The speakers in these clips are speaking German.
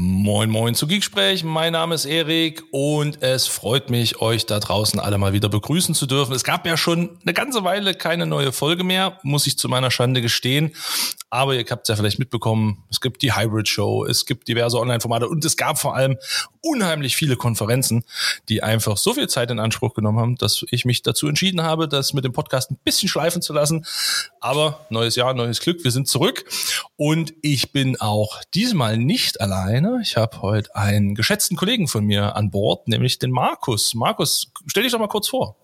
Moin, moin zu Geeksprech. Mein Name ist Erik und es freut mich, euch da draußen alle mal wieder begrüßen zu dürfen. Es gab ja schon eine ganze Weile keine neue Folge mehr, muss ich zu meiner Schande gestehen. Aber ihr habt es ja vielleicht mitbekommen, es gibt die Hybrid Show, es gibt diverse Online-Formate und es gab vor allem unheimlich viele Konferenzen, die einfach so viel Zeit in Anspruch genommen haben, dass ich mich dazu entschieden habe, das mit dem Podcast ein bisschen schleifen zu lassen. Aber neues Jahr, neues Glück, wir sind zurück und ich bin auch diesmal nicht allein alleine. Ich habe heute einen geschätzten Kollegen von mir an Bord, nämlich den Markus. Markus, stell dich doch mal kurz vor.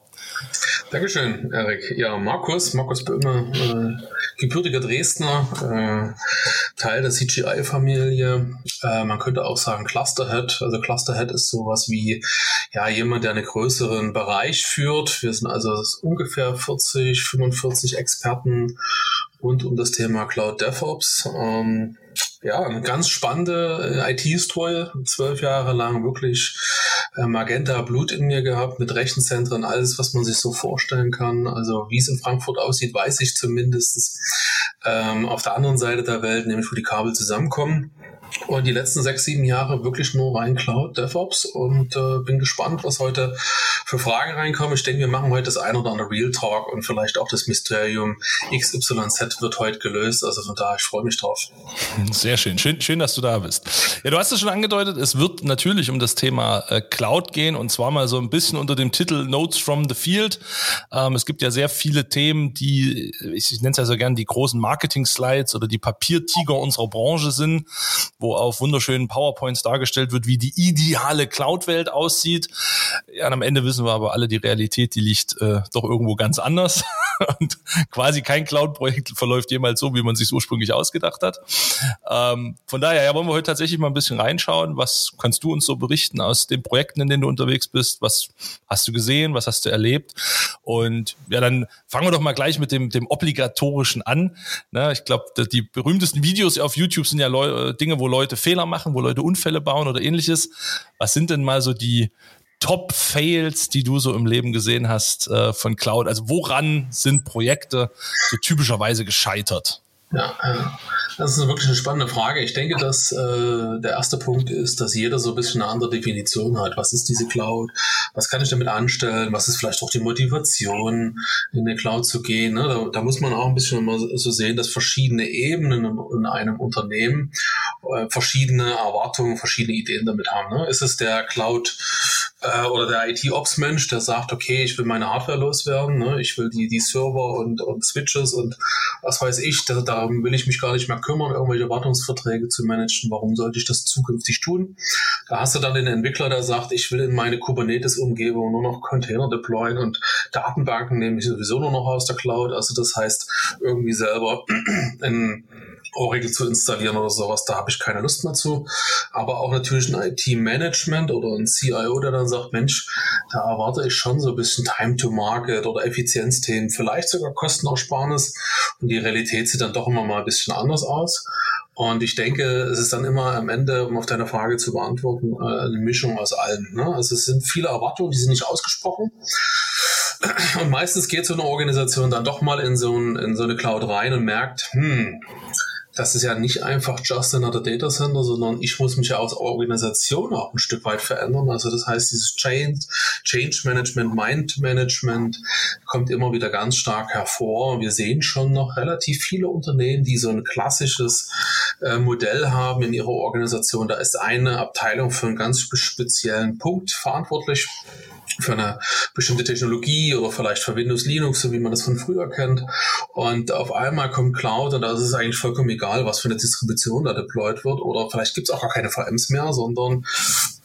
Dankeschön, Erik. Ja, Markus, Markus Böhme, äh, gebürtiger Dresdner, äh, Teil der CGI-Familie. Äh, man könnte auch sagen Clusterhead. Also Clusterhead ist sowas wie ja jemand, der einen größeren Bereich führt. Wir sind also ungefähr 40, 45 Experten rund um das Thema Cloud DevOps. Ähm, ja, eine ganz spannende äh, IT-Story. Zwölf Jahre lang wirklich äh, Magenta Blut in mir gehabt mit Rechenzentren, alles, was man sich so vorstellen kann. Also wie es in Frankfurt aussieht, weiß ich zumindest. Ähm, auf der anderen Seite der Welt, nämlich wo die Kabel zusammenkommen. Und die letzten sechs, sieben Jahre wirklich nur rein Cloud DevOps und äh, bin gespannt, was heute für Fragen reinkommen. Ich denke, wir machen heute das ein oder andere Real Talk und vielleicht auch das Mysterium XYZ wird heute gelöst. Also von daher, ich freue mich drauf. Sehr schön. schön. Schön, dass du da bist. Ja, du hast es schon angedeutet, es wird natürlich um das Thema äh, Cloud gehen und zwar mal so ein bisschen unter dem Titel Notes from the Field. Ähm, es gibt ja sehr viele Themen, die, ich, nenne es ja so gern die großen Marketing-Slides oder die Papiertiger unserer Branche sind, wo auf wunderschönen PowerPoints dargestellt wird, wie die ideale Cloud-Welt aussieht. Ja, am Ende wissen wir aber alle, die Realität, die liegt äh, doch irgendwo ganz anders. und quasi kein Cloud-Projekt verläuft jemals so, wie man sich ursprünglich ausgedacht hat. Ähm, von daher ja, wollen wir heute tatsächlich mal ein bisschen reinschauen. Was kannst du uns so berichten aus den Projekten, in denen du unterwegs bist? Was hast du gesehen? Was hast du erlebt? Und ja, dann fangen wir doch mal gleich mit dem, dem obligatorischen an. Na, ich glaube, die berühmtesten Videos auf YouTube sind ja Leu Dinge, wo Leute Fehler machen, wo Leute Unfälle bauen oder ähnliches. Was sind denn mal so die Top-Fails, die du so im Leben gesehen hast äh, von Cloud? Also woran sind Projekte so typischerweise gescheitert? Ja, das ist wirklich eine spannende Frage. Ich denke, dass äh, der erste Punkt ist, dass jeder so ein bisschen eine andere Definition hat. Was ist diese Cloud? Was kann ich damit anstellen? Was ist vielleicht auch die Motivation, in die Cloud zu gehen? Ne? Da, da, muss man auch ein bisschen immer so sehen, dass verschiedene Ebenen in einem Unternehmen äh, verschiedene Erwartungen, verschiedene Ideen damit haben. Ne? Ist es der Cloud äh, oder der IT-Ops-Mensch, der sagt, okay, ich will meine Hardware loswerden, ne? ich will die, die Server und, und Switches und was weiß ich, da, darum will ich mich gar nicht mehr kümmern, irgendwelche Wartungsverträge zu managen. Warum sollte ich das zukünftig tun? Da hast du dann den Entwickler, der sagt, ich will in meine Kubernetes-Umgebung nur noch Container deployen und Datenbanken nehme ich sowieso nur noch aus der Cloud. Also das heißt, irgendwie selber in Oracle zu installieren oder sowas, da habe ich keine Lust mehr zu. Aber auch natürlich ein IT-Management oder ein CIO, der dann sagt, Mensch, da erwarte ich schon so ein bisschen Time to Market oder Effizienzthemen, vielleicht sogar Kostenersparnis. Und die Realität sieht dann doch immer mal ein bisschen anders aus. Und ich denke, es ist dann immer am Ende, um auf deine Frage zu beantworten, äh, eine Mischung aus allem. Ne? Also es sind viele Erwartungen, die sind nicht ausgesprochen. Und meistens geht so eine Organisation dann doch mal in so, ein, in so eine Cloud rein und merkt, hm, das ist ja nicht einfach just another data center, sondern ich muss mich ja als Organisation auch ein Stück weit verändern. Also das heißt, dieses Change, Change Management, Mind Management kommt immer wieder ganz stark hervor. Wir sehen schon noch relativ viele Unternehmen, die so ein klassisches äh, Modell haben in ihrer Organisation. Da ist eine Abteilung für einen ganz speziellen Punkt verantwortlich für eine bestimmte Technologie oder vielleicht für Windows Linux, so wie man das von früher kennt. Und auf einmal kommt Cloud und da ist es eigentlich vollkommen egal, was für eine Distribution da deployed wird. Oder vielleicht gibt es auch gar keine VMs mehr, sondern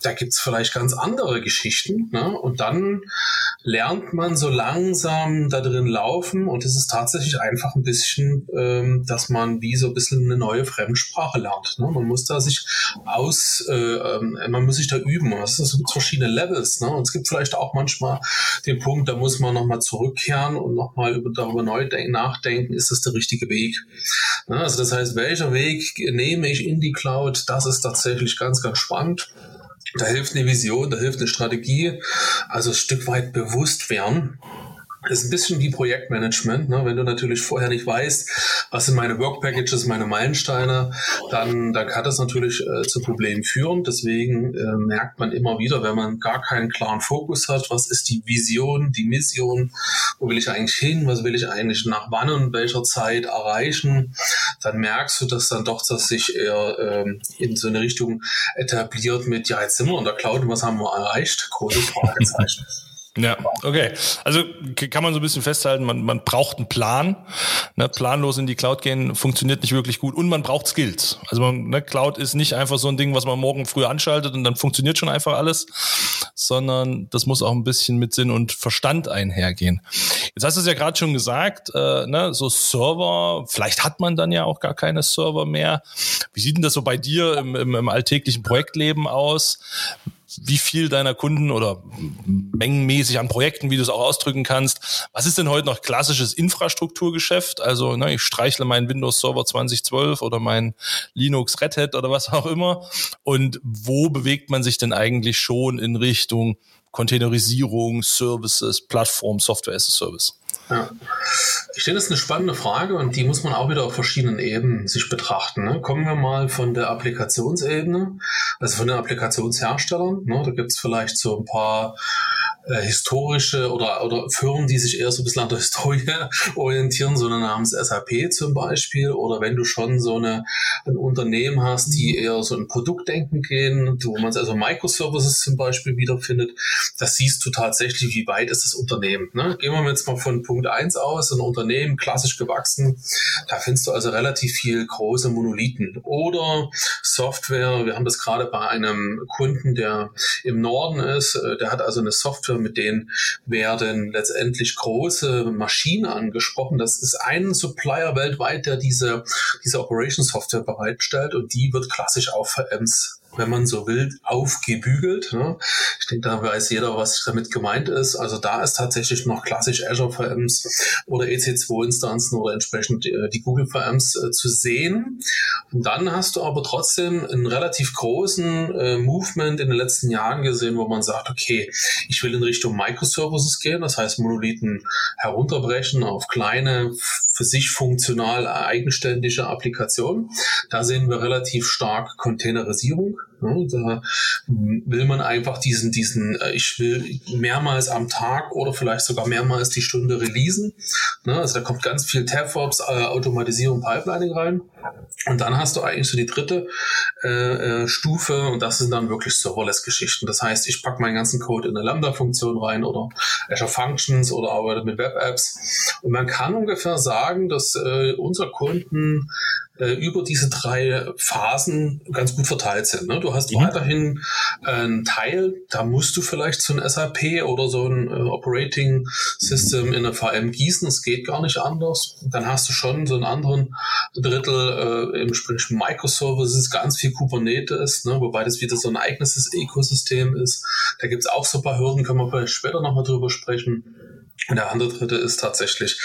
da gibt es vielleicht ganz andere Geschichten. Ne? Und dann lernt man so langsam da drin laufen und es ist tatsächlich einfach ein bisschen, ähm, dass man wie so ein bisschen eine neue Fremdsprache lernt. Ne? Man muss da sich aus, äh, ähm, man muss sich da üben. Es gibt verschiedene Levels. Ne? Und es gibt vielleicht auch manchmal den Punkt, da muss man nochmal zurückkehren und nochmal darüber neu nachdenken, ist das der richtige Weg? Ne? Also das heißt, welcher Weg nehme ich in die Cloud? Das ist tatsächlich ganz, ganz spannend. Da hilft eine Vision, da hilft eine Strategie, also ein Stück weit bewusst werden. Ist ein bisschen wie Projektmanagement. Ne? Wenn du natürlich vorher nicht weißt, was sind meine Work Packages, meine Meilensteine, dann, dann kann das natürlich äh, zu Problemen führen. Deswegen äh, merkt man immer wieder, wenn man gar keinen klaren Fokus hat, was ist die Vision, die Mission, wo will ich eigentlich hin, was will ich eigentlich nach wann und welcher Zeit erreichen, dann merkst du, dass dann doch das sich eher ähm, in so eine Richtung etabliert mit, ja, jetzt sind wir in der Cloud und was haben wir erreicht? Großes Fragezeichen. Ja, okay. Also kann man so ein bisschen festhalten, man, man braucht einen Plan. Ne, planlos in die Cloud gehen funktioniert nicht wirklich gut und man braucht Skills. Also man, ne, Cloud ist nicht einfach so ein Ding, was man morgen früh anschaltet und dann funktioniert schon einfach alles, sondern das muss auch ein bisschen mit Sinn und Verstand einhergehen. Jetzt hast du es ja gerade schon gesagt, äh, ne, so Server, vielleicht hat man dann ja auch gar keine Server mehr. Wie sieht denn das so bei dir im, im, im alltäglichen Projektleben aus? Wie viel deiner Kunden oder mengenmäßig an Projekten, wie du es auch ausdrücken kannst. Was ist denn heute noch klassisches Infrastrukturgeschäft? Also ne, ich streichle meinen Windows Server 2012 oder mein Linux Red Hat oder was auch immer. Und wo bewegt man sich denn eigentlich schon in Richtung Containerisierung, Services, Plattform, Software as a Service? Ja. Ich finde, das ist eine spannende Frage und die muss man auch wieder auf verschiedenen Ebenen sich betrachten. Ne? Kommen wir mal von der Applikationsebene, also von den Applikationsherstellern. Ne? Da gibt es vielleicht so ein paar äh, historische oder, oder Firmen, die sich eher so ein bisschen an der Historie orientieren, so eine namens SAP zum Beispiel. Oder wenn du schon so eine, ein Unternehmen hast, die eher so ein Produktdenken gehen, wo man also Microservices zum Beispiel wiederfindet, das siehst du tatsächlich, wie weit ist das Unternehmen. Ne? Gehen wir jetzt mal von Punkt eins aus, ein Unternehmen, klassisch gewachsen, da findest du also relativ viel große Monolithen. Oder Software, wir haben das gerade bei einem Kunden, der im Norden ist, äh, der hat also eine Software mit denen werden letztendlich große Maschinen angesprochen. Das ist ein Supplier weltweit, der diese, diese Operation Software bereitstellt und die wird klassisch auf VMs wenn man so will, aufgebügelt. Ne? Ich denke, da weiß jeder, was damit gemeint ist. Also da ist tatsächlich noch klassisch Azure VMs oder EC2-Instanzen oder entsprechend äh, die Google VMs äh, zu sehen. Und dann hast du aber trotzdem einen relativ großen äh, Movement in den letzten Jahren gesehen, wo man sagt, okay, ich will in Richtung Microservices gehen, das heißt Monolithen herunterbrechen auf kleine, für sich funktional eigenständige Applikationen. Da sehen wir relativ stark Containerisierung. Ne? Da will man einfach diesen, diesen, äh, ich will mehrmals am Tag oder vielleicht sogar mehrmals die Stunde releasen. Ne? Also da kommt ganz viel DevOps, äh, Automatisierung, Pipelining rein. Und dann hast du eigentlich so die dritte äh, äh, Stufe und das sind dann wirklich Serverless-Geschichten. Das heißt, ich packe meinen ganzen Code in eine Lambda-Funktion rein oder Azure Functions oder arbeite mit Web-Apps. Und man kann ungefähr sagen, dass äh, unsere Kunden äh, über diese drei Phasen ganz gut verteilt sind. Ne? Du hast mhm. weiterhin äh, einen Teil, da musst du vielleicht so ein SAP oder so ein äh, Operating System in eine VM gießen. Es geht gar nicht anders. Dann hast du schon so einen anderen Drittel äh, im Sprich Microservices, ganz viel Kubernetes, ne? wobei das wieder so ein eigenes Ökosystem ist. Da gibt's auch so ein paar Hürden, können wir vielleicht später nochmal drüber sprechen. Und der andere dritte ist tatsächlich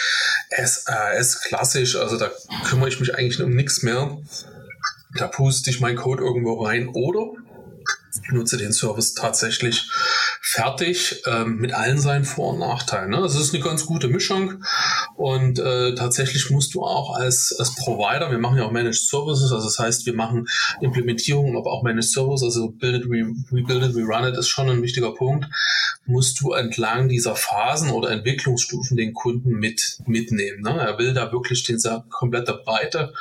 SAS klassisch, also da kümmere ich mich eigentlich um nichts mehr. Da puste ich meinen Code irgendwo rein oder nutze den Service tatsächlich fertig ähm, mit allen seinen Vor- und Nachteilen. Ne? Es ist eine ganz gute Mischung und äh, tatsächlich musst du auch als, als Provider, wir machen ja auch Managed Services, also das heißt, wir machen Implementierungen, aber auch Managed Services, also Build it, Rebuild it, Rerun it ist schon ein wichtiger Punkt, musst du entlang dieser Phasen oder Entwicklungsstufen den Kunden mit mitnehmen. Ne? Er will da wirklich den komplette Breite.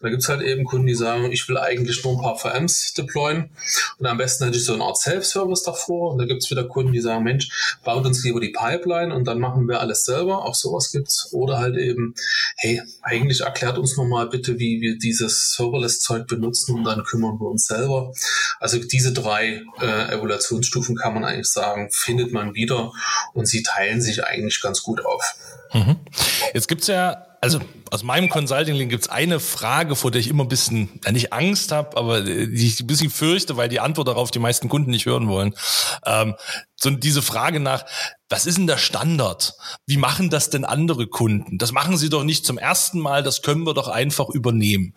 Da gibt's halt eben Kunden, die sagen, ich will eigentlich nur ein paar VMs deployen und am besten hätte ich so eine Art Self-Service davor und da gibt's wieder Kunden, die sagen, Mensch, baut uns lieber die Pipeline und dann machen wir alles selber. Auch sowas gibt's. Oder halt eben, hey, eigentlich erklärt uns nochmal bitte, wie wir dieses Serverless-Zeug benutzen und dann kümmern wir uns selber. Also diese drei äh, Evaluationsstufen kann man eigentlich sagen, findet man wieder und sie teilen sich eigentlich ganz gut auf. Mhm. Jetzt gibt's ja also aus meinem Consulting-Link gibt es eine Frage, vor der ich immer ein bisschen, ja nicht Angst habe, aber die ich ein bisschen fürchte, weil die Antwort darauf die meisten Kunden nicht hören wollen. Ähm, so diese Frage nach, was ist denn der Standard? Wie machen das denn andere Kunden? Das machen sie doch nicht zum ersten Mal, das können wir doch einfach übernehmen.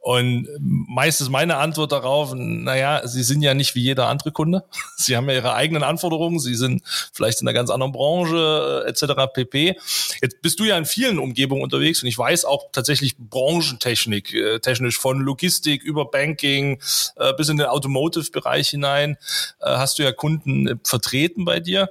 Und meist ist meine Antwort darauf, naja, sie sind ja nicht wie jeder andere Kunde. Sie haben ja ihre eigenen Anforderungen, sie sind vielleicht in einer ganz anderen Branche etc. pp. Jetzt bist du ja in vielen Umgebungen unterwegs und ich weiß auch tatsächlich Branchentechnik, äh, technisch von Logistik über Banking äh, bis in den Automotive-Bereich hinein, äh, hast du ja Kunden vertreten bei dir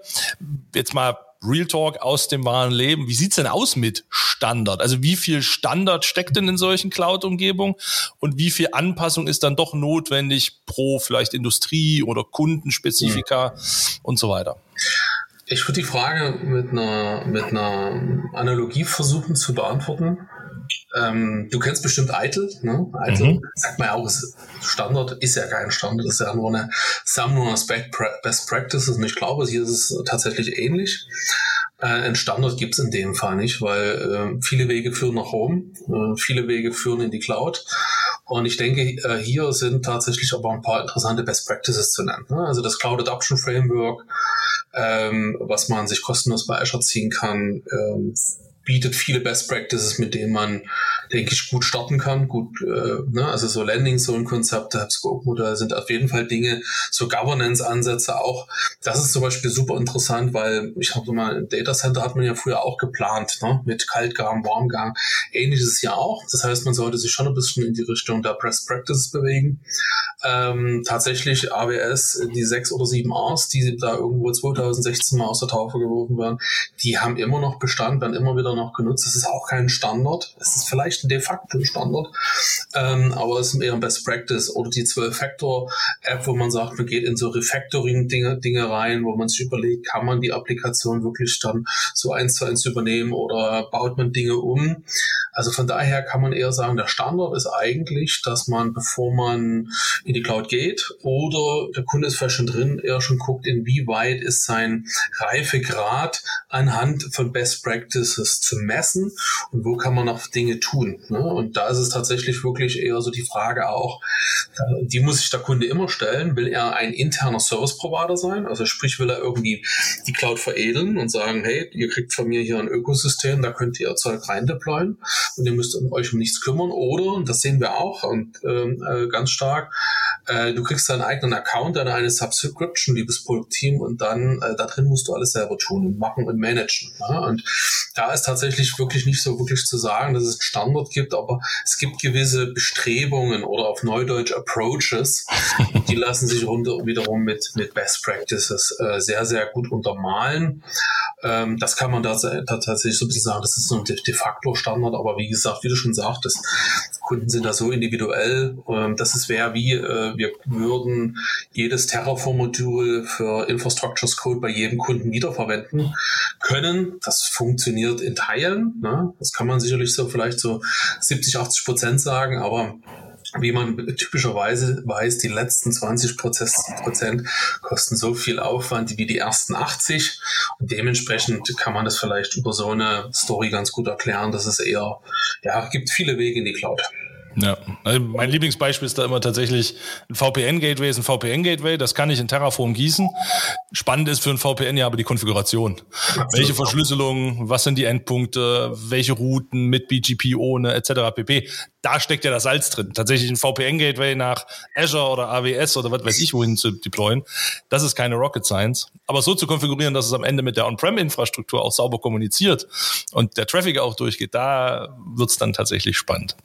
jetzt mal Real Talk aus dem wahren Leben. Wie sieht's denn aus mit Standard? Also wie viel Standard steckt denn in solchen Cloud-Umgebungen und wie viel Anpassung ist dann doch notwendig pro vielleicht Industrie oder Kundenspezifika mhm. und so weiter? Ich würde die Frage mit einer, mit einer Analogie versuchen zu beantworten. Ähm, du kennst bestimmt Eitel, ne? Eitel mhm. sagt man ja auch, ist Standard ist ja kein Standard, ist ja nur eine Sammlung aus Best Practices und ich glaube, hier ist es tatsächlich ähnlich. Äh, ein Standard gibt es in dem Fall nicht, weil äh, viele Wege führen nach Home, äh, viele Wege führen in die Cloud. Und ich denke, äh, hier sind tatsächlich aber ein paar interessante Best Practices zu nennen. Ne? Also das Cloud Adoption Framework, ähm, was man sich kostenlos bei Azure ziehen kann, ähm, bietet viele Best Practices, mit denen man, denke ich, gut starten kann. Gut, äh, ne? also so Landing Zone Konzepte, Scope Modell sind auf jeden Fall Dinge, so Governance Ansätze auch. Das ist zum Beispiel super interessant, weil ich habe mal ein Data Center hat man ja früher auch geplant, ne? mit Kaltgang, Warmgang. Ähnliches ja auch. Das heißt, man sollte sich schon ein bisschen in die Richtung der Best Practices bewegen. Ähm, tatsächlich AWS, die sechs oder sieben Rs, die da irgendwo 2016 mal aus der Taufe geworfen werden, die haben immer noch Bestand, werden immer wieder noch genutzt. Das ist auch kein Standard. Es ist vielleicht ein de facto Standard, ähm, aber es ist eher ein Best Practice. Oder die 12-Factor-App, wo man sagt, man geht in so Refactoring-Dinge Dinge rein, wo man sich überlegt, kann man die Applikation wirklich dann so eins zu eins übernehmen oder baut man Dinge um. Also von daher kann man eher sagen, der Standard ist eigentlich, dass man, bevor man in die Cloud geht oder der Kunde ist vielleicht schon drin, eher schon guckt, inwieweit ist sein Reifegrad anhand von Best Practices zu messen und wo kann man noch Dinge tun. Ne? Und da ist es tatsächlich wirklich eher so die Frage auch, die muss sich der Kunde immer stellen, will er ein interner Service Provider sein, also sprich will er irgendwie die Cloud veredeln und sagen, hey, ihr kriegt von mir hier ein Ökosystem, da könnt ihr Zeug rein deployen und ihr müsst euch um nichts kümmern? Oder, und das sehen wir auch und ähm, äh, ganz stark, äh, du kriegst deinen eigenen Account, dann eine Subscription, liebes Produktteam, und dann äh, da drin musst du alles selber tun und machen und managen. Ja? Und da ist tatsächlich wirklich nicht so wirklich zu sagen, dass es einen Standard gibt, aber es gibt gewisse Bestrebungen oder auf Neudeutsch Approaches, die lassen sich runter wiederum mit, mit Best Practices äh, sehr, sehr gut untermalen. Ähm, das kann man da, da tatsächlich so ein bisschen sagen, das ist so ein de facto Standard, aber wie gesagt, wie du schon sagtest, Kunden sind da so individuell, ähm, dass es wäre wie, äh, wir würden jedes Terraform-Modul für Infrastructures Code bei jedem Kunden wiederverwenden können. Das funktioniert in Teilen. Ne? Das kann man sicherlich so vielleicht so 70, 80 Prozent sagen, aber wie man typischerweise weiß, die letzten 20 Prozent kosten so viel Aufwand wie die ersten 80. Und dementsprechend kann man das vielleicht über so eine Story ganz gut erklären, dass es eher, ja, gibt viele Wege in die Cloud. Ja, also mein Lieblingsbeispiel ist da immer tatsächlich ein VPN-Gateway ist ein VPN-Gateway, das kann ich in Terraform gießen. Spannend ist für ein VPN ja aber die Konfiguration. Absolut. Welche Verschlüsselung, was sind die Endpunkte, welche Routen mit BGP ohne etc. pp da steckt ja das Salz drin. Tatsächlich ein VPN-Gateway nach Azure oder AWS oder was weiß ich wohin zu deployen. Das ist keine Rocket Science. Aber so zu konfigurieren, dass es am Ende mit der On-Prem-Infrastruktur auch sauber kommuniziert und der Traffic auch durchgeht, da wird's dann tatsächlich spannend.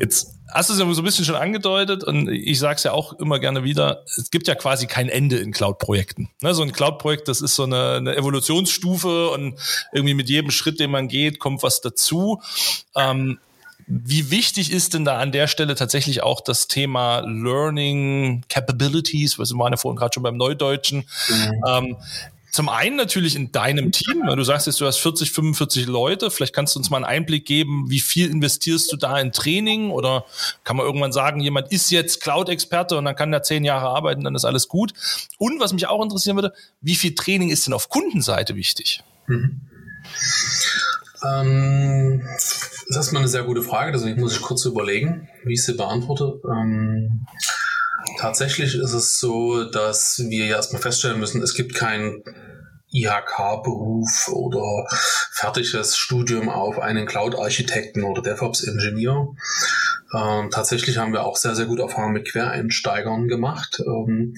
Jetzt hast du es ja so ein bisschen schon angedeutet und ich sage es ja auch immer gerne wieder, es gibt ja quasi kein Ende in Cloud-Projekten. Ne, so ein Cloud-Projekt, das ist so eine, eine, Evolutionsstufe und irgendwie mit jedem Schritt, den man geht, kommt was dazu. Ähm, wie wichtig ist denn da an der Stelle tatsächlich auch das Thema Learning Capabilities? Wir waren ja vorhin gerade schon beim Neudeutschen. Mhm. Ähm, zum einen natürlich in deinem Team. Du sagst jetzt, du hast 40, 45 Leute. Vielleicht kannst du uns mal einen Einblick geben, wie viel investierst du da in Training? Oder kann man irgendwann sagen, jemand ist jetzt Cloud-Experte und dann kann der zehn Jahre arbeiten, dann ist alles gut. Und was mich auch interessieren würde, wie viel Training ist denn auf Kundenseite wichtig? Mhm. Ähm, das ist erstmal eine sehr gute Frage, deswegen muss ich kurz überlegen, wie ich sie beantworte. Ähm, tatsächlich ist es so, dass wir ja erstmal feststellen müssen, es gibt keinen IHK-Beruf oder fertiges Studium auf einen Cloud-Architekten oder DevOps-Ingenieur. Ähm, tatsächlich haben wir auch sehr, sehr gute Erfahrungen mit Quereinsteigern gemacht. Ähm,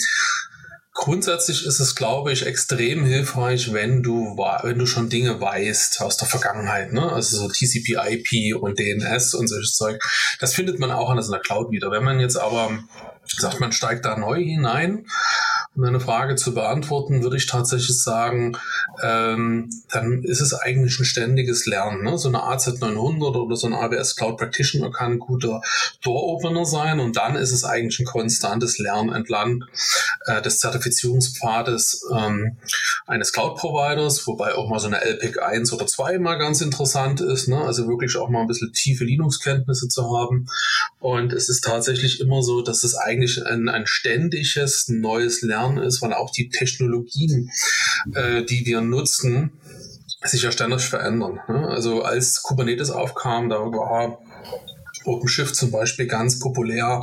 grundsätzlich ist es, glaube ich, extrem hilfreich, wenn du, wenn du schon Dinge weißt aus der Vergangenheit, ne? Also so TCP, IP und DNS und solches Zeug. Das findet man auch in der Cloud wieder. Wenn man jetzt aber sagt, man steigt da neu hinein, um eine Frage zu beantworten, würde ich tatsächlich sagen, ähm, dann ist es eigentlich ein ständiges Lernen. Ne? So eine AZ900 oder so ein AWS Cloud Practitioner kann ein guter Door-Opener sein und dann ist es eigentlich ein konstantes Lernen entlang äh, des Zertifizierungspfades ähm, eines Cloud-Providers, wobei auch mal so eine LPIC 1 oder 2 mal ganz interessant ist, ne? also wirklich auch mal ein bisschen tiefe Linux-Kenntnisse zu haben. Und es ist tatsächlich immer so, dass es eigentlich ein, ein ständiges neues Lernen ist, weil auch die Technologien, äh, die wir nutzen, sich ja ständig verändern. Ne? Also als Kubernetes aufkam, da war OpenShift zum Beispiel ganz populär.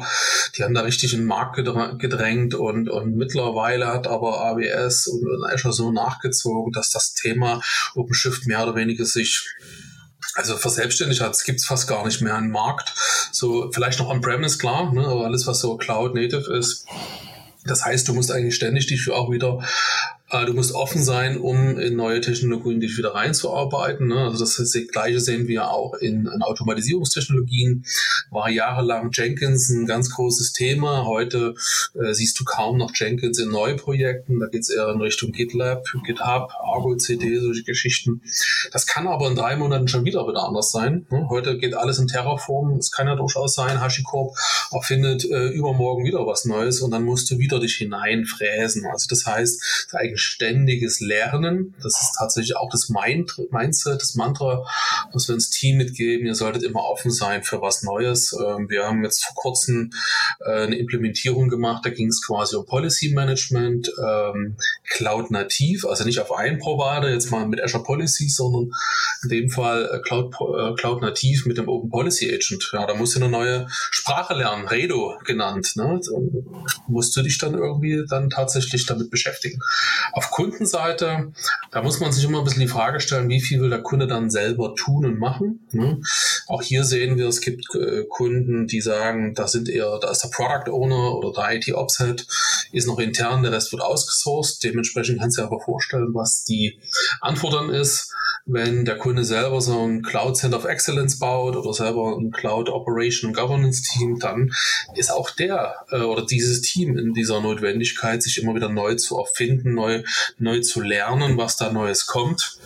Die haben da richtig in den Markt gedrängt und, und mittlerweile hat aber AWS und Azure so nachgezogen, dass das Thema OpenShift mehr oder weniger sich also verselbstständigt hat, es gibt fast gar nicht mehr einen Markt. So vielleicht noch on-premise, klar, ne, aber alles, was so Cloud-Native ist, das heißt, du musst eigentlich ständig dich auch wieder äh, du musst offen sein, um in neue Technologien dich wieder reinzuarbeiten. Ne? Also das, das Gleiche sehen wir auch in, in, Automatisierungstechnologien. War jahrelang Jenkins ein ganz großes Thema. Heute äh, siehst du kaum noch Jenkins in Neuprojekten. Da geht es eher in Richtung GitLab, GitHub, Argo CD, solche Geschichten. Das kann aber in drei Monaten schon wieder wieder anders sein. Ne? Heute geht alles in Terraform. Es kann ja durchaus sein, HashiCorp erfindet äh, übermorgen wieder was Neues und dann musst du wieder dich hineinfräsen. Also das heißt, eigentlich ständiges Lernen. Das ist tatsächlich auch das Mindset, das Mantra, was wir ins Team mitgeben. Ihr solltet immer offen sein für was Neues. Ähm, wir haben jetzt vor kurzem äh, eine Implementierung gemacht. Da ging es quasi um Policy Management, ähm, Cloud nativ, also nicht auf einen Provider, jetzt mal mit Azure Policy, sondern in dem Fall äh, Cloud, äh, Cloud nativ mit dem Open Policy Agent. Ja, da musst du eine neue Sprache lernen, Redo genannt. Ne? musst du dich dann irgendwie dann tatsächlich damit beschäftigen. Auf Kundenseite, da muss man sich immer ein bisschen die Frage stellen, wie viel will der Kunde dann selber tun und machen. Ne? Auch hier sehen wir, es gibt äh, Kunden, die sagen, da sind eher, da ist der Product Owner oder der IT Ops Head, ist noch intern, der Rest wird ausgesourced. Dementsprechend kannst du dir aber vorstellen, was die Antwort dann ist wenn der Kunde selber so ein Cloud Center of Excellence baut oder selber ein Cloud Operation Governance Team, dann ist auch der äh, oder dieses Team in dieser Notwendigkeit, sich immer wieder neu zu erfinden, neu, neu zu lernen, was da Neues kommt.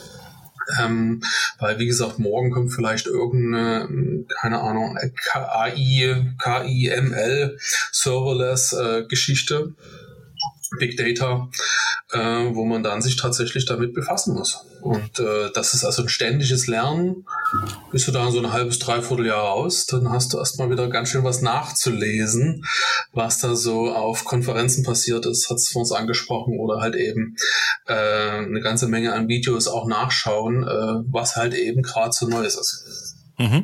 Ähm, weil, wie gesagt, morgen kommt vielleicht irgendeine, keine Ahnung, KI, KIML, Serverless äh, Geschichte, Big Data, äh, wo man dann sich tatsächlich damit befassen muss. Und äh, das ist also ein ständiges Lernen. Bist du da so ein halbes, dreiviertel Jahr raus, dann hast du erstmal wieder ganz schön was nachzulesen, was da so auf Konferenzen passiert ist, hat es vor uns angesprochen, oder halt eben äh, eine ganze Menge an Videos auch nachschauen, äh, was halt eben gerade so Neues ist. Mhm.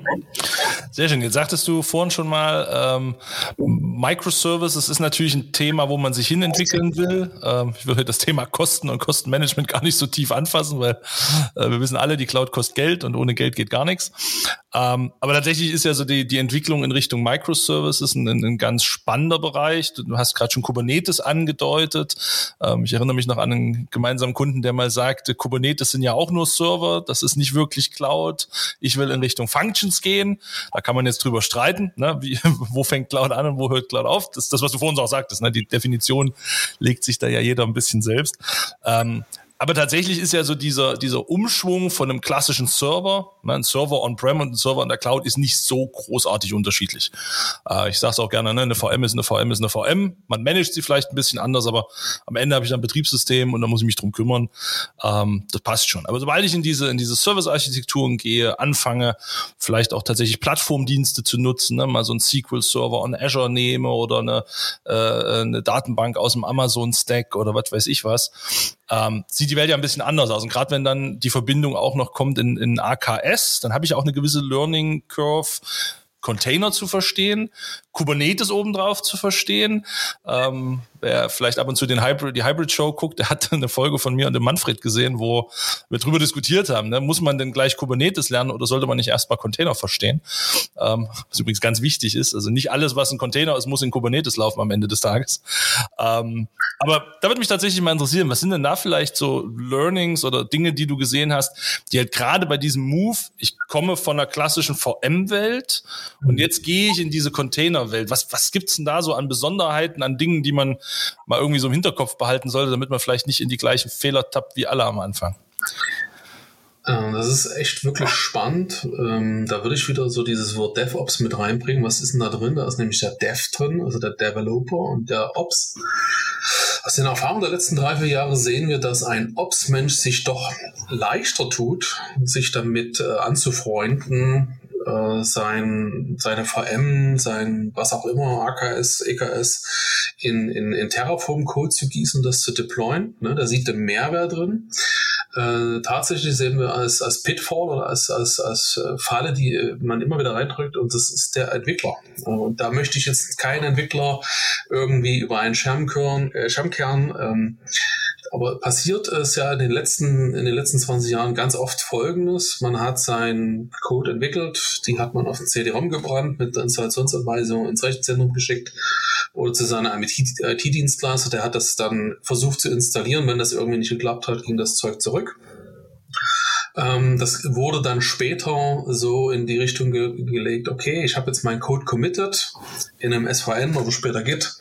Sehr schön. Jetzt sagtest du vorhin schon mal, ähm, Microservices ist natürlich ein Thema, wo man sich hinentwickeln will. Ähm, ich würde das Thema Kosten und Kostenmanagement gar nicht so tief anfassen, weil äh, wir wissen alle, die Cloud kostet Geld und ohne Geld geht gar nichts. Ähm, aber tatsächlich ist ja so die, die Entwicklung in Richtung Microservices ein, ein ganz spannender Bereich. Du hast gerade schon Kubernetes angedeutet. Ähm, ich erinnere mich noch an einen gemeinsamen Kunden, der mal sagte, Kubernetes sind ja auch nur Server, das ist nicht wirklich Cloud. Ich will in Richtung Fun Functions gehen. Da kann man jetzt drüber streiten, ne? Wie, wo fängt Cloud an und wo hört Cloud auf. Das ist das, was du vorhin auch sagtest. Ne? Die Definition legt sich da ja jeder ein bisschen selbst. Ähm, aber tatsächlich ist ja so dieser, dieser Umschwung von einem klassischen Server, ein Server on-prem und ein Server in der Cloud ist nicht so großartig unterschiedlich. Äh, ich sage es auch gerne, ne, eine VM ist eine VM ist eine VM. Man managt sie vielleicht ein bisschen anders, aber am Ende habe ich ein Betriebssystem und da muss ich mich drum kümmern. Ähm, das passt schon. Aber sobald ich in diese, in diese Service-Architekturen gehe, anfange, vielleicht auch tatsächlich Plattformdienste zu nutzen, ne, mal so ein SQL-Server on Azure nehme oder eine, äh, eine Datenbank aus dem Amazon-Stack oder was weiß ich was, ähm, sieht die Welt ja ein bisschen anders aus. Und gerade wenn dann die Verbindung auch noch kommt in, in AKS, Prozess, dann habe ich auch eine gewisse Learning Curve Container zu verstehen, Kubernetes obendrauf zu verstehen. Ähm, wer vielleicht ab und zu den Hybrid, die Hybrid Show guckt, der hat eine Folge von mir und dem Manfred gesehen, wo wir drüber diskutiert haben. Ne? Muss man denn gleich Kubernetes lernen oder sollte man nicht erstmal Container verstehen? Ähm, was übrigens ganz wichtig ist. Also nicht alles, was ein Container ist, muss in Kubernetes laufen am Ende des Tages. Ähm, aber da würde mich tatsächlich mal interessieren, was sind denn da vielleicht so Learnings oder Dinge, die du gesehen hast, die halt gerade bei diesem Move, ich komme von einer klassischen VM-Welt und jetzt gehe ich in diese Container-Welt. Was, was gibt's denn da so an Besonderheiten, an Dingen, die man mal irgendwie so im Hinterkopf behalten sollte, damit man vielleicht nicht in die gleichen Fehler tappt wie alle am Anfang? Ähm, das ist echt wirklich spannend. Ähm, da würde ich wieder so dieses Wort DevOps mit reinbringen. Was ist denn da drin? Da ist nämlich der Dev drin, also der Developer und der Ops. Aus den Erfahrungen der letzten drei, vier Jahre sehen wir, dass ein Ops-Mensch sich doch leichter tut, sich damit äh, anzufreunden, äh, sein, seine VM, sein was auch immer, AKS, EKS, in, in, in Terraform-Code zu gießen, das zu deployen. Ne? Da sieht der Mehrwert drin. Äh, tatsächlich sehen wir als, als Pitfall oder als, als, als äh, Falle, die man immer wieder reindrückt, und das ist der Entwickler. Und da möchte ich jetzt keinen Entwickler irgendwie über einen Schirmkern, äh, Schirmkern ähm, aber passiert ist ja in den letzten, in den letzten 20 Jahren ganz oft Folgendes. Man hat seinen Code entwickelt, die hat man auf den CD-ROM gebrannt, mit der Installationsanweisung ins Rechenzentrum geschickt oder zu seiner IT-Dienstleister. Der hat das dann versucht zu installieren. Wenn das irgendwie nicht geklappt hat, ging das Zeug zurück. Ähm, das wurde dann später so in die Richtung ge gelegt, okay, ich habe jetzt meinen Code committed in einem SVN oder später Git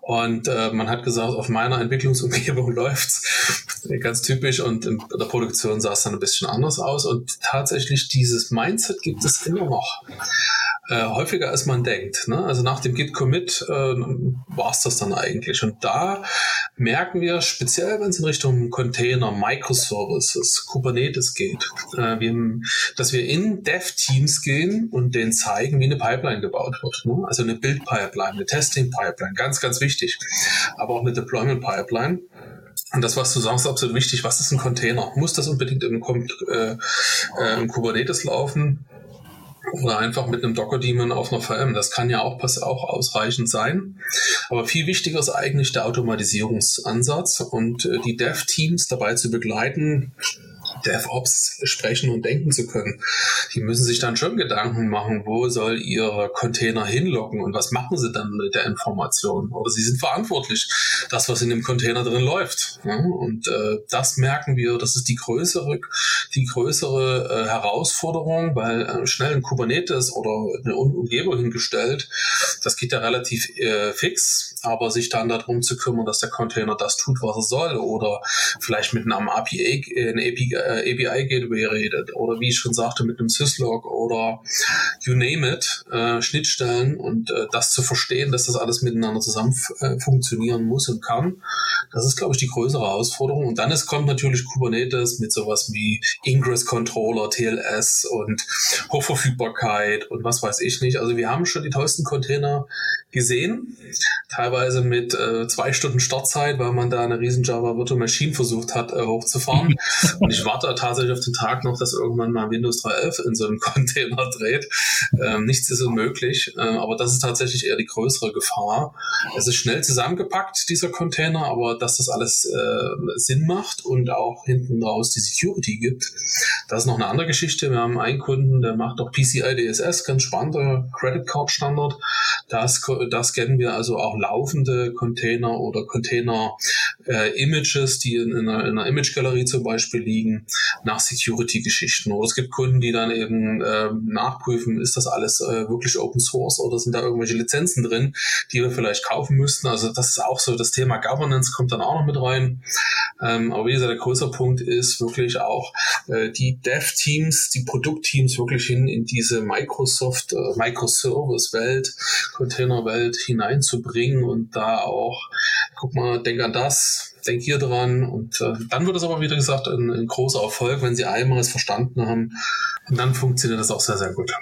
und äh, man hat gesagt, auf meiner Entwicklungsumgebung läuft's ganz typisch und in der Produktion sah es dann ein bisschen anders aus. Und tatsächlich dieses Mindset gibt es immer noch. Äh, häufiger als man denkt. Ne? Also nach dem Git-Commit äh, war es das dann eigentlich. Und da merken wir, speziell wenn es in Richtung Container, Microservices, Kubernetes geht, äh, wir, dass wir in Dev-Teams gehen und denen zeigen, wie eine Pipeline gebaut wird. Ne? Also eine Build-Pipeline, eine Testing-Pipeline, ganz, ganz wichtig. Aber auch eine Deployment-Pipeline. Und das, was du sagst, ist absolut wichtig. Was ist ein Container? Muss das unbedingt im, äh, äh, im Kubernetes laufen? Oder einfach mit einem Docker-Daemon auf einer VM. Das kann ja auch, auch ausreichend sein. Aber viel wichtiger ist eigentlich der Automatisierungsansatz und äh, die Dev-Teams dabei zu begleiten, DevOps sprechen und denken zu können. Die müssen sich dann schon Gedanken machen, wo soll ihr Container hinlocken und was machen sie dann mit der Information? Oder sie sind verantwortlich, das, was in dem Container drin läuft. Und äh, das merken wir, das ist die größere, die größere äh, Herausforderung, weil äh, schnell ein Kubernetes oder eine Umgebung hingestellt, das geht ja relativ äh, fix, aber sich dann darum zu kümmern, dass der Container das tut, was er soll oder vielleicht mit einem API, äh, eine API äh, API Gateway redet oder wie ich schon sagte mit einem Syslog oder you name it, äh, Schnittstellen und äh, das zu verstehen, dass das alles miteinander zusammen äh, funktionieren muss und kann, das ist, glaube ich, die größere Herausforderung. Und dann ist, kommt natürlich Kubernetes mit sowas wie Ingress Controller, TLS und Hochverfügbarkeit und was weiß ich nicht. Also wir haben schon die tollsten Container gesehen, teilweise mit äh, zwei Stunden Startzeit, weil man da eine riesen Java Virtual Machine versucht hat äh, hochzufahren. Und ich warte tatsächlich auf den Tag noch, dass irgendwann mal Windows 3.11 in so einem Container dreht. Ähm, nichts ist unmöglich, äh, aber das ist tatsächlich eher die größere Gefahr. Es ist schnell zusammengepackt, dieser Container, aber dass das alles äh, Sinn macht und auch hinten raus die Security gibt, das ist noch eine andere Geschichte. Wir haben einen Kunden, der macht auch PCI DSS, ganz spannender Credit Card Standard. Das das scannen wir also auch laufende Container oder Container-Images, äh, die in, in, einer, in einer Image-Galerie zum Beispiel liegen, nach Security-Geschichten. Oder es gibt Kunden, die dann eben äh, nachprüfen, ist das alles äh, wirklich Open Source oder sind da irgendwelche Lizenzen drin, die wir vielleicht kaufen müssten. Also das ist auch so, das Thema Governance kommt dann auch noch mit rein. Ähm, aber wie gesagt, der größere Punkt ist wirklich auch äh, die Dev-Teams, die Produktteams wirklich hin in diese Microsoft, äh, Microservice-Welt, Container-Welt Welt hineinzubringen und da auch, guck mal, denk an das, denk hier dran. Und äh, dann wird es aber wieder gesagt ein, ein, großer Erfolg, wenn sie einmal es verstanden haben, Und dann funktioniert das auch sehr, sehr gut.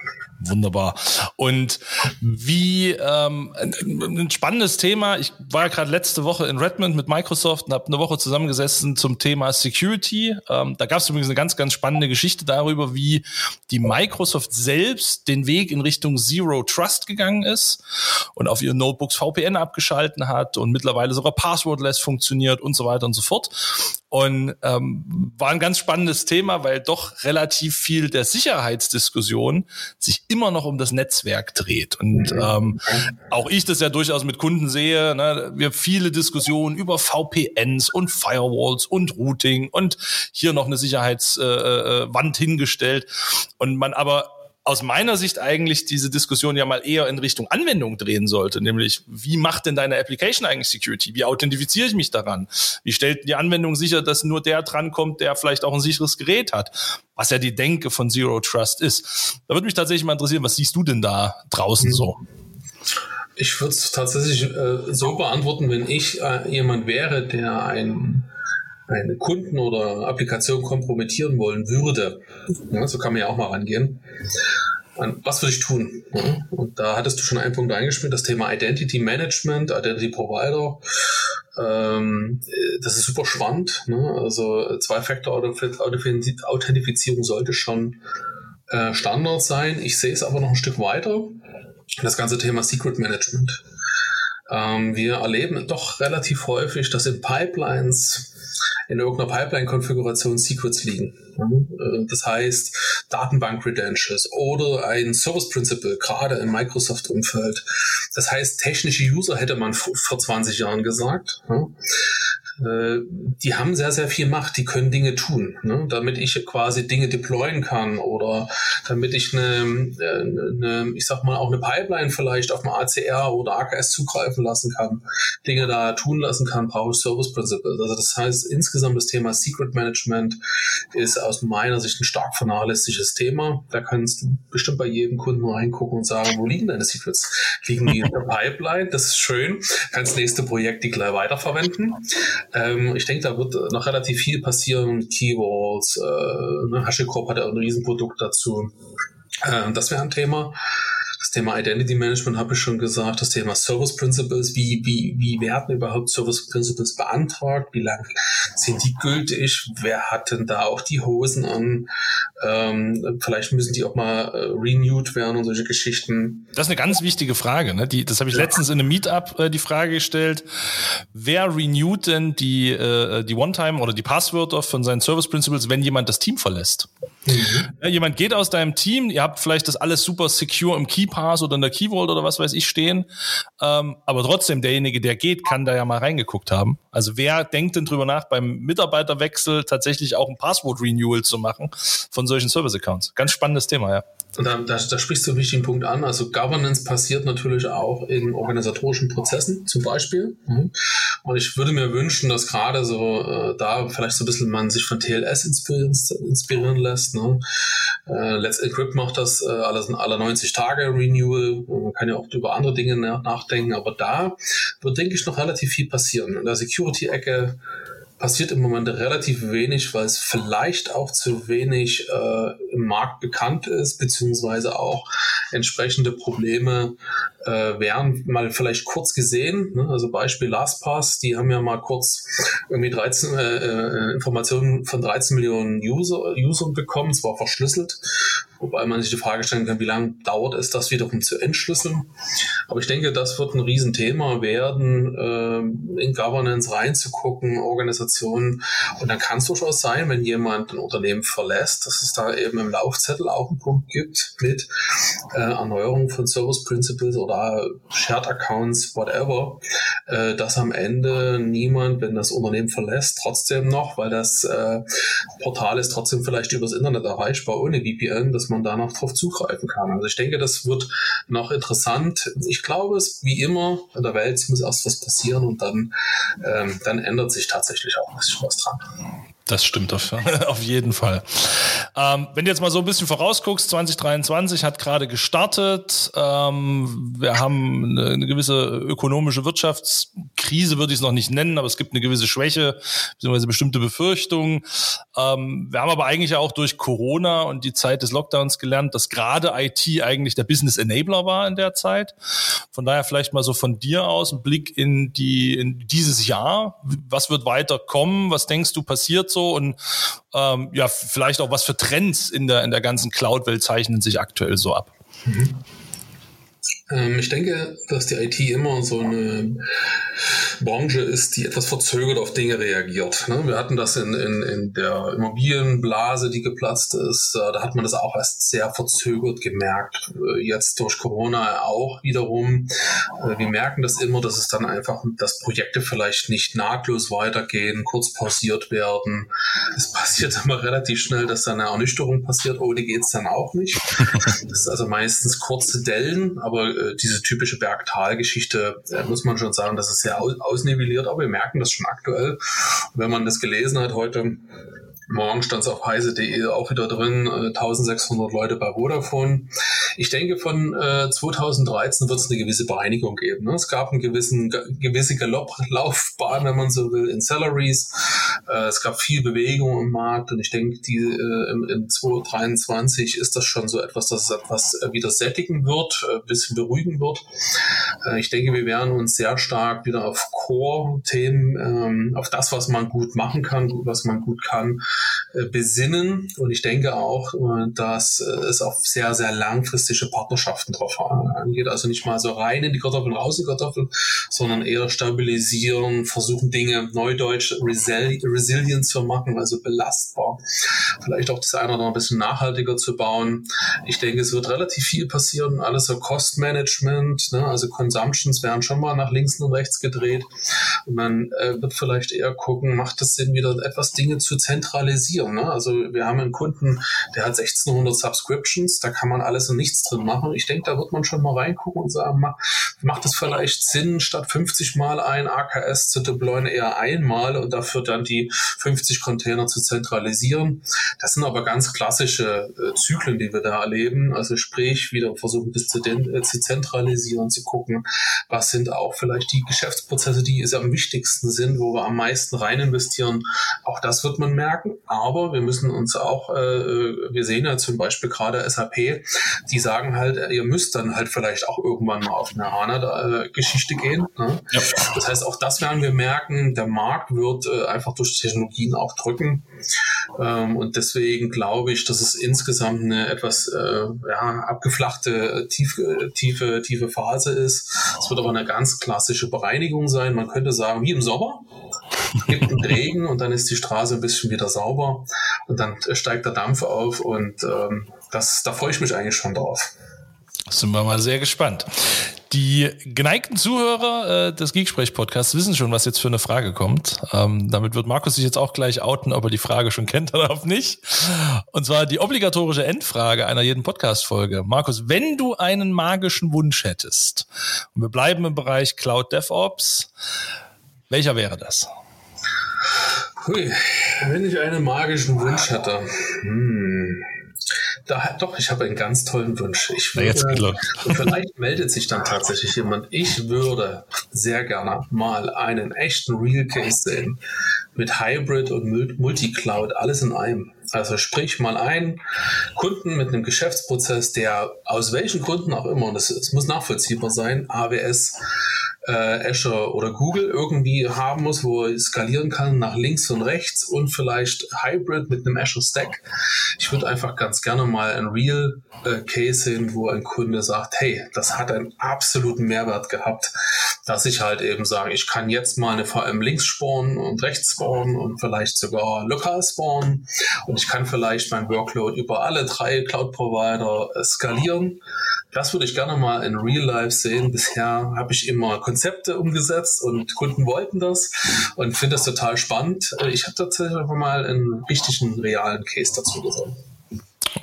Wunderbar. Und wie ähm, ein spannendes Thema. Ich war ja gerade letzte Woche in Redmond mit Microsoft und habe eine Woche zusammengesessen zum Thema Security. Ähm, da gab es übrigens eine ganz, ganz spannende Geschichte darüber, wie die Microsoft selbst den Weg in Richtung Zero Trust gegangen ist und auf ihren Notebooks VPN abgeschalten hat und mittlerweile sogar passwordless funktioniert und so weiter und so fort. Und ähm, war ein ganz spannendes Thema, weil doch relativ viel der Sicherheitsdiskussion sich immer noch um das Netzwerk dreht. Und mhm. ähm, auch ich das ja durchaus mit Kunden sehe. Ne? Wir viele Diskussionen über VPNs und Firewalls und Routing und hier noch eine Sicherheitswand äh, äh hingestellt. Und man aber aus meiner Sicht eigentlich diese Diskussion ja mal eher in Richtung Anwendung drehen sollte, nämlich wie macht denn deine Application eigentlich Security? Wie authentifiziere ich mich daran? Wie stellt die Anwendung sicher, dass nur der drankommt, der vielleicht auch ein sicheres Gerät hat? Was ja die Denke von Zero Trust ist. Da würde mich tatsächlich mal interessieren, was siehst du denn da draußen so? Ich würde es tatsächlich äh, so beantworten, wenn ich äh, jemand wäre, der ein einen Kunden oder Applikation kompromittieren wollen würde, ja, so kann man ja auch mal rangehen, was würde ich tun? Ja, und da hattest du schon einen Punkt eingespielt, das Thema Identity Management, Identity Provider. Ähm, das ist super spannend. Ne? Also Zwei-Faktor-Authentifizierung sollte schon äh, Standard sein. Ich sehe es aber noch ein Stück weiter. Das ganze Thema Secret Management. Ähm, wir erleben doch relativ häufig, dass in Pipelines in irgendeiner Pipeline-Konfiguration Secrets liegen. Äh, das heißt Datenbank-Credentials oder ein Service Principle, gerade im Microsoft-Umfeld. Das heißt, technische User hätte man vor 20 Jahren gesagt. Äh, die haben sehr, sehr viel Macht, die können Dinge tun, ne? damit ich quasi Dinge deployen kann oder damit ich eine, äh, eine, ich sag mal, auch eine Pipeline vielleicht auf dem ACR oder AKS zugreifen lassen kann, Dinge da tun lassen kann, brauche ich Service Principles. Also das heißt, insgesamt das Thema Secret Management ist aus meiner Sicht ein stark vernachlässigtes Thema. Da kannst du bestimmt bei jedem Kunden reingucken und sagen, wo liegen deine Secrets? Liegen die in der Pipeline? Das ist schön. Kannst nächste Projekt die gleich weiterverwenden. Ähm, ich denke, da wird noch relativ viel passieren. Keywords, äh, ne? HashiCorp hat ja ein Riesenprodukt dazu. Äh, das wäre ein Thema. Das Thema Identity Management habe ich schon gesagt. Das Thema Service Principles. Wie, wie, wie werden überhaupt Service Principles beantragt? Wie lang sind die gültig? Wer hat denn da auch die Hosen an? Ähm, vielleicht müssen die auch mal äh, renewed werden und solche Geschichten. Das ist eine ganz wichtige Frage. Ne? Die, das habe ich ja. letztens in einem Meetup äh, die Frage gestellt. Wer renewt denn die, äh, die One-Time oder die Passwörter von seinen Service Principles, wenn jemand das Team verlässt? Mhm. Jemand geht aus deinem Team, ihr habt vielleicht das alles super secure im KeyPass oder in der Key Vault oder was weiß ich stehen, ähm, aber trotzdem derjenige, der geht, kann da ja mal reingeguckt haben. Also wer denkt denn drüber nach, beim Mitarbeiterwechsel tatsächlich auch ein Passwort-Renewal zu machen von solchen Service-Accounts? Ganz spannendes Thema, ja. Und da, da, da sprichst du einen wichtigen Punkt an. Also Governance passiert natürlich auch in organisatorischen Prozessen zum Beispiel. Mhm. Und ich würde mir wünschen, dass gerade so äh, da vielleicht so ein bisschen man sich von TLS inspirieren, inspirieren lässt. Ne? Äh, Let's Equip macht das äh, alles alle 90 Tage Renewal. Man kann ja auch über andere Dinge nachdenken, aber da wird, denke ich, noch relativ viel passieren. In der Security-Ecke passiert im Moment relativ wenig, weil es vielleicht auch zu wenig äh, im Markt bekannt ist, beziehungsweise auch entsprechende Probleme äh, werden mal vielleicht kurz gesehen. Ne? Also Beispiel LastPass, die haben ja mal kurz irgendwie 13 äh, äh, Informationen von 13 Millionen User, Usern bekommen, zwar verschlüsselt, wobei man sich die Frage stellen kann, wie lange dauert es, das wiederum zu entschlüsseln. Aber ich denke, das wird ein Riesenthema werden, äh, in Governance reinzugucken, Organisationen. Und dann kann es durchaus sein, wenn jemand ein Unternehmen verlässt, dass es da eben im Laufzettel auch einen Punkt gibt mit äh, Erneuerung von Service Principles oder Shared Accounts, whatever, äh, dass am Ende niemand, wenn das Unternehmen verlässt, trotzdem noch, weil das äh, Portal ist trotzdem vielleicht übers Internet erreichbar ohne VPN, man danach drauf zugreifen kann. Also ich denke, das wird noch interessant. Ich glaube, es wie immer in der Welt muss erst was passieren und dann, ähm, dann ändert sich tatsächlich auch was dran. Das stimmt auf, auf jeden Fall. Ähm, wenn du jetzt mal so ein bisschen vorausguckst, 2023 hat gerade gestartet. Ähm, wir haben eine, eine, gewisse ökonomische, Wirtschafts-, Krise würde ich es noch nicht nennen, aber es gibt eine gewisse Schwäche, beziehungsweise bestimmte Befürchtungen. Ähm, wir haben aber eigentlich auch durch Corona und die Zeit des Lockdowns gelernt, dass gerade IT eigentlich der Business Enabler war in der Zeit. Von daher vielleicht mal so von dir aus ein Blick in die in dieses Jahr. Was wird weiter kommen? Was denkst du passiert so? Und ähm, ja, vielleicht auch was für Trends in der in der ganzen Cloud-Welt zeichnen sich aktuell so ab. Mhm. Ähm, ich denke, dass die IT immer so eine Branche ist, die etwas verzögert auf Dinge reagiert. Ne? Wir hatten das in, in, in der Immobilienblase, die geplatzt ist. Da hat man das auch erst sehr verzögert gemerkt. Äh, jetzt durch Corona auch wiederum. Äh, wir merken das immer, dass es dann einfach, dass Projekte vielleicht nicht nahtlos weitergehen, kurz pausiert werden. Es passiert immer relativ schnell, dass dann eine Ernüchterung passiert. Ohne geht's dann auch nicht. Das ist also meistens kurze Dellen, aber diese typische Berg-Tal-Geschichte, muss man schon sagen, dass es sehr ausnivelliert, aber wir merken das schon aktuell. wenn man das gelesen hat heute, Morgen stand es auf heise.de auch wieder drin, äh, 1600 Leute bei Vodafone. Ich denke, von äh, 2013 wird es eine gewisse Bereinigung geben. Ne? Es gab eine gewissen, gewisse Galopplaufbahn, wenn man so will, in Salaries. Äh, es gab viel Bewegung im Markt und ich denke, die, äh, in, in 2023 ist das schon so etwas, dass es etwas äh, wieder sättigen wird, ein äh, bisschen beruhigen wird. Äh, ich denke, wir werden uns sehr stark wieder auf Core-Themen, ähm, auf das, was man gut machen kann, was man gut kann, äh, besinnen. Und ich denke auch, äh, dass äh, es auf sehr, sehr langfristige Partnerschaften drauf angeht. Also nicht mal so rein in die Kartoffeln, raus in die Kartoffeln, sondern eher stabilisieren, versuchen Dinge neudeutsch resili resilient zu machen, also belastbar. Vielleicht auch das eine oder andere ein bisschen nachhaltiger zu bauen. Ich denke, es wird relativ viel passieren. Alles so Cost Management, ne? also Consumptions werden schon mal nach links und rechts gedreht. Und man äh, wird vielleicht eher gucken, macht es Sinn, wieder etwas Dinge zu zentralisieren zentralisieren. Ne? Also wir haben einen Kunden, der hat 1600 Subscriptions, da kann man alles und nichts drin machen. Ich denke, da wird man schon mal reingucken und sagen, macht es vielleicht Sinn, statt 50 Mal ein AKS zu deployen, eher einmal und dafür dann die 50 Container zu zentralisieren. Das sind aber ganz klassische äh, Zyklen, die wir da erleben. Also sprich, wieder versuchen, das zu, äh, zu zentralisieren, zu gucken, was sind auch vielleicht die Geschäftsprozesse, die es am wichtigsten sind, wo wir am meisten rein investieren. Auch das wird man merken. Aber wir müssen uns auch, äh, wir sehen ja zum Beispiel gerade SAP, die sagen halt, ihr müsst dann halt vielleicht auch irgendwann mal auf eine HANA-Geschichte gehen. Ne? Ja. Das heißt, auch das werden wir merken, der Markt wird äh, einfach durch Technologien auch drücken. Ähm, und deswegen glaube ich, dass es insgesamt eine etwas äh, ja, abgeflachte, tiefe, tiefe, tiefe Phase ist. Es wird aber eine ganz klassische Bereinigung sein. Man könnte sagen, wie im Sommer gibt einen Regen und dann ist die Straße ein bisschen wieder sauber und dann steigt der Dampf auf und ähm, das, da freue ich mich eigentlich schon drauf. Sind wir mal sehr gespannt. Die geneigten Zuhörer äh, des Geeksprech-Podcasts wissen schon, was jetzt für eine Frage kommt. Ähm, damit wird Markus sich jetzt auch gleich outen, ob er die Frage schon kennt oder ob nicht. Und zwar die obligatorische Endfrage einer jeden Podcast-Folge. Markus, wenn du einen magischen Wunsch hättest, und wir bleiben im Bereich Cloud DevOps, welcher wäre das? Hui, wenn ich einen magischen Wunsch hätte. Hm. Da, doch, ich habe einen ganz tollen Wunsch. Ich würde, jetzt vielleicht meldet sich dann tatsächlich jemand. Ich würde sehr gerne mal einen echten Real Case sehen mit Hybrid und Multicloud, alles in einem. Also sprich mal ein Kunden mit einem Geschäftsprozess, der aus welchen Gründen auch immer, und es muss nachvollziehbar sein, AWS äh, Azure oder Google irgendwie haben muss, wo er skalieren kann nach links und rechts und vielleicht Hybrid mit einem Azure Stack. Ich würde einfach ganz gerne mal ein Real äh, Case sehen, wo ein Kunde sagt, hey, das hat einen absoluten Mehrwert gehabt, dass ich halt eben sage, ich kann jetzt mal eine VM links spawnen und rechts spawnen und vielleicht sogar lokal spawnen und ich kann vielleicht mein Workload über alle drei Cloud Provider äh, skalieren das würde ich gerne mal in Real Life sehen. Bisher habe ich immer Konzepte umgesetzt und Kunden wollten das und finde das total spannend. Ich habe tatsächlich mal einen richtigen, realen Case dazu gesehen.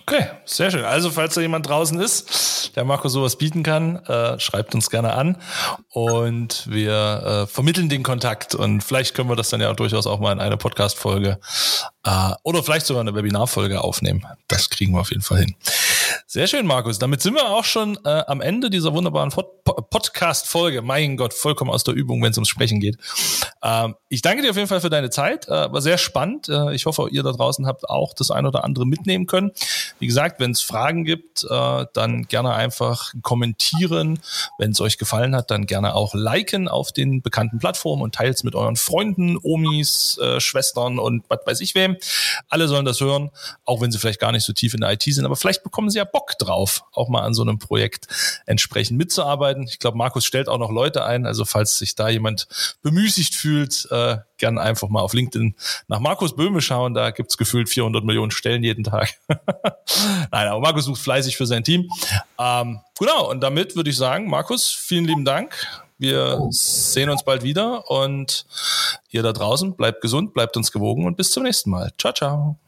Okay, sehr schön. Also, falls da jemand draußen ist, der Marco sowas bieten kann, äh, schreibt uns gerne an und wir äh, vermitteln den Kontakt und vielleicht können wir das dann ja durchaus auch mal in eine Podcast-Folge äh, oder vielleicht sogar eine Webinarfolge aufnehmen. Das kriegen wir auf jeden Fall hin. Sehr schön, Markus. Damit sind wir auch schon äh, am Ende dieser wunderbaren Podcast-Folge. Mein Gott, vollkommen aus der Übung, wenn es ums Sprechen geht. Ähm, ich danke dir auf jeden Fall für deine Zeit. Äh, war sehr spannend. Äh, ich hoffe, ihr da draußen habt auch das ein oder andere mitnehmen können. Wie gesagt, wenn es Fragen gibt, äh, dann gerne einfach kommentieren. Wenn es euch gefallen hat, dann gerne auch liken auf den bekannten Plattformen und teilt es mit euren Freunden, Omis, äh, Schwestern und was weiß ich wem. Alle sollen das hören, auch wenn sie vielleicht gar nicht so tief in der IT sind. Aber vielleicht bekommen sie ja Bock drauf, auch mal an so einem Projekt entsprechend mitzuarbeiten. Ich glaube, Markus stellt auch noch Leute ein. Also falls sich da jemand bemüßigt fühlt, äh, gern einfach mal auf LinkedIn nach Markus Böhme schauen. Da gibt's gefühlt 400 Millionen Stellen jeden Tag. Nein, aber Markus sucht fleißig für sein Team. Ähm, genau, und damit würde ich sagen, Markus, vielen lieben Dank. Wir sehen uns bald wieder und ihr da draußen bleibt gesund, bleibt uns gewogen und bis zum nächsten Mal. Ciao, ciao.